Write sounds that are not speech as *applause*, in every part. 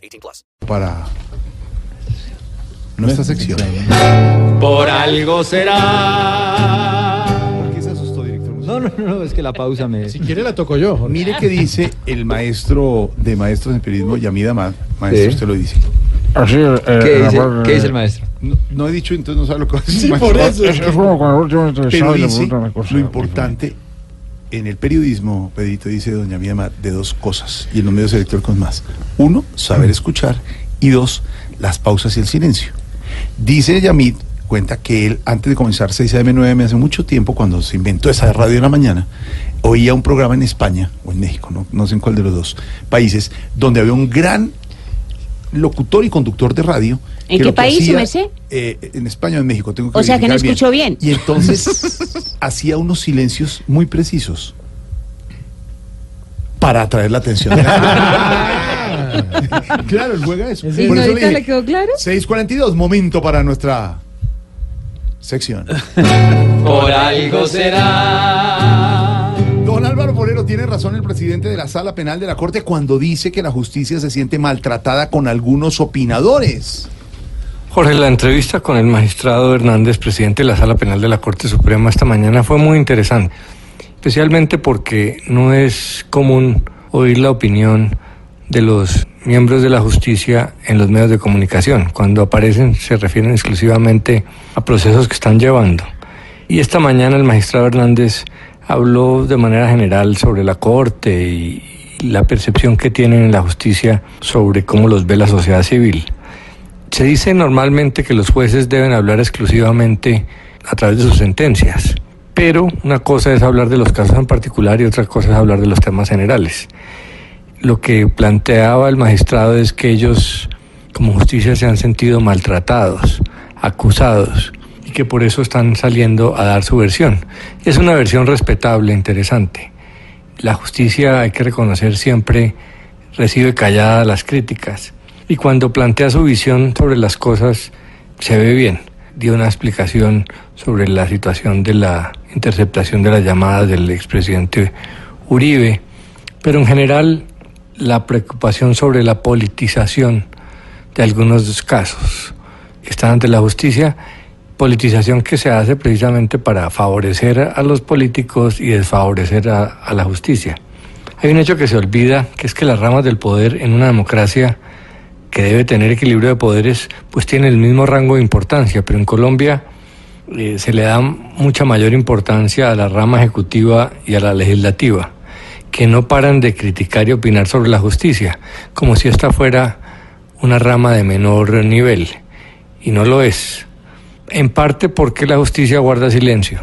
18 plus. para nuestra sección. Por algo será. ¿Por qué se asustó, director? No, no, no, es que la pausa me. Si quiere la toco yo. Jorge. Mire qué dice el maestro de maestros en periodismo, Yamid Amad. Maestro, Sí. usted lo dice. Así, eh, ¿Qué dice, eh, ¿Qué dice el maestro? No, no he dicho, entonces no sabe lo que va a decir. Sí, maestro. por eso. Es, es como cuando el último Pero entrevistado y le dice preguntan una cosa. lo importante en el periodismo, Pedrito, dice doña Amad, de dos cosas. Y en los medios electrónicos más. Uno, saber escuchar. Y dos, las pausas y el silencio. Dice Yamid, cuenta que él, antes de comenzar 6 AM 9 hace mucho tiempo, cuando se inventó esa radio en la mañana, oía un programa en España, o en México, no, no sé en cuál de los dos países, donde había un gran locutor y conductor de radio. ¿En qué país, hacía, eh, en España o en México, tengo que O sea, que no escuchó bien. Y entonces *laughs* hacía unos silencios muy precisos para atraer la atención de la gente. *laughs* claro, él juega eso. ¿Y Por eso ahorita dije, le quedó claro? 6.42, momento para nuestra sección. Por algo será. Don Álvaro Forero tiene razón el presidente de la Sala Penal de la Corte cuando dice que la justicia se siente maltratada con algunos opinadores. Jorge, la entrevista con el magistrado Hernández, presidente de la Sala Penal de la Corte Suprema esta mañana fue muy interesante, especialmente porque no es común oír la opinión de los miembros de la justicia en los medios de comunicación. Cuando aparecen se refieren exclusivamente a procesos que están llevando. Y esta mañana el magistrado Hernández habló de manera general sobre la Corte y la percepción que tienen en la justicia sobre cómo los ve la sociedad civil. Se dice normalmente que los jueces deben hablar exclusivamente a través de sus sentencias, pero una cosa es hablar de los casos en particular y otra cosa es hablar de los temas generales. Lo que planteaba el magistrado es que ellos, como justicia, se han sentido maltratados, acusados, y que por eso están saliendo a dar su versión. Es una versión respetable, interesante. La justicia, hay que reconocer, siempre recibe callada las críticas y cuando plantea su visión sobre las cosas se ve bien. Dio una explicación sobre la situación de la interceptación de las llamadas del expresidente Uribe, pero en general la preocupación sobre la politización de algunos casos están ante la justicia, politización que se hace precisamente para favorecer a los políticos y desfavorecer a, a la justicia. Hay un hecho que se olvida, que es que las ramas del poder en una democracia que debe tener equilibrio de poderes, pues tiene el mismo rango de importancia, pero en Colombia eh, se le da mucha mayor importancia a la rama ejecutiva y a la legislativa, que no paran de criticar y opinar sobre la justicia, como si esta fuera una rama de menor nivel, y no lo es. En parte porque la justicia guarda silencio.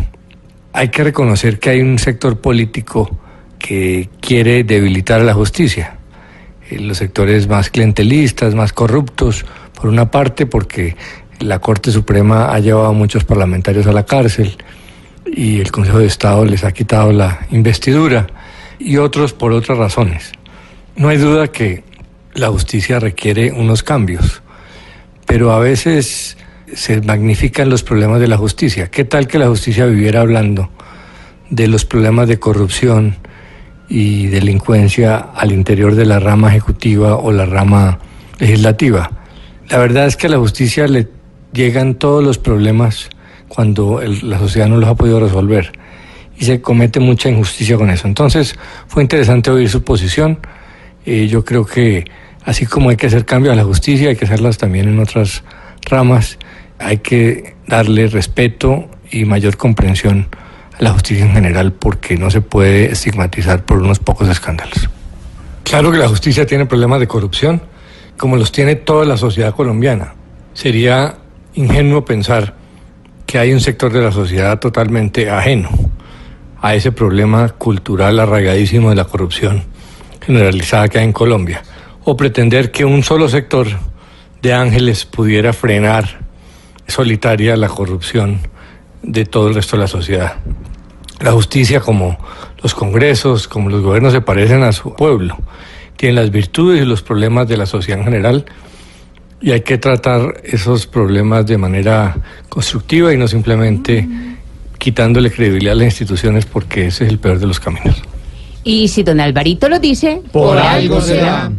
Hay que reconocer que hay un sector político que quiere debilitar a la justicia los sectores más clientelistas, más corruptos, por una parte porque la Corte Suprema ha llevado a muchos parlamentarios a la cárcel y el Consejo de Estado les ha quitado la investidura, y otros por otras razones. No hay duda que la justicia requiere unos cambios, pero a veces se magnifican los problemas de la justicia. ¿Qué tal que la justicia viviera hablando de los problemas de corrupción, y delincuencia al interior de la rama ejecutiva o la rama legislativa. La verdad es que a la justicia le llegan todos los problemas cuando la sociedad no los ha podido resolver y se comete mucha injusticia con eso. Entonces fue interesante oír su posición. Eh, yo creo que así como hay que hacer cambios a la justicia, hay que hacerlas también en otras ramas. Hay que darle respeto y mayor comprensión la justicia en general porque no se puede estigmatizar por unos pocos escándalos. Claro que la justicia tiene problemas de corrupción, como los tiene toda la sociedad colombiana. Sería ingenuo pensar que hay un sector de la sociedad totalmente ajeno a ese problema cultural arraigadísimo de la corrupción generalizada que hay en Colombia. o pretender que un solo sector de ángeles pudiera frenar solitaria la corrupción de todo el resto de la sociedad. La justicia, como los congresos, como los gobiernos, se parecen a su pueblo. Tienen las virtudes y los problemas de la sociedad en general y hay que tratar esos problemas de manera constructiva y no simplemente quitándole credibilidad a las instituciones porque ese es el peor de los caminos. Y si don Alvarito lo dice, Por algo será.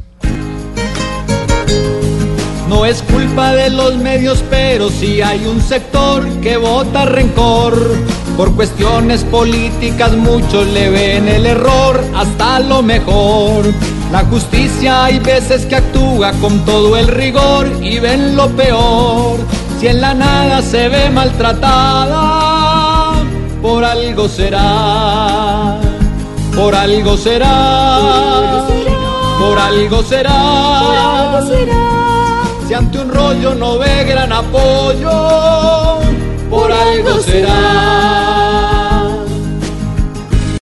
No es culpa de los medios, pero sí hay un sector que vota rencor. Por cuestiones políticas muchos le ven el error hasta lo mejor. La justicia hay veces que actúa con todo el rigor y ven lo peor. Si en la nada se ve maltratada, por algo será. Por algo será. Por algo será. Si ante un rollo no ve gran apoyo, por algo será.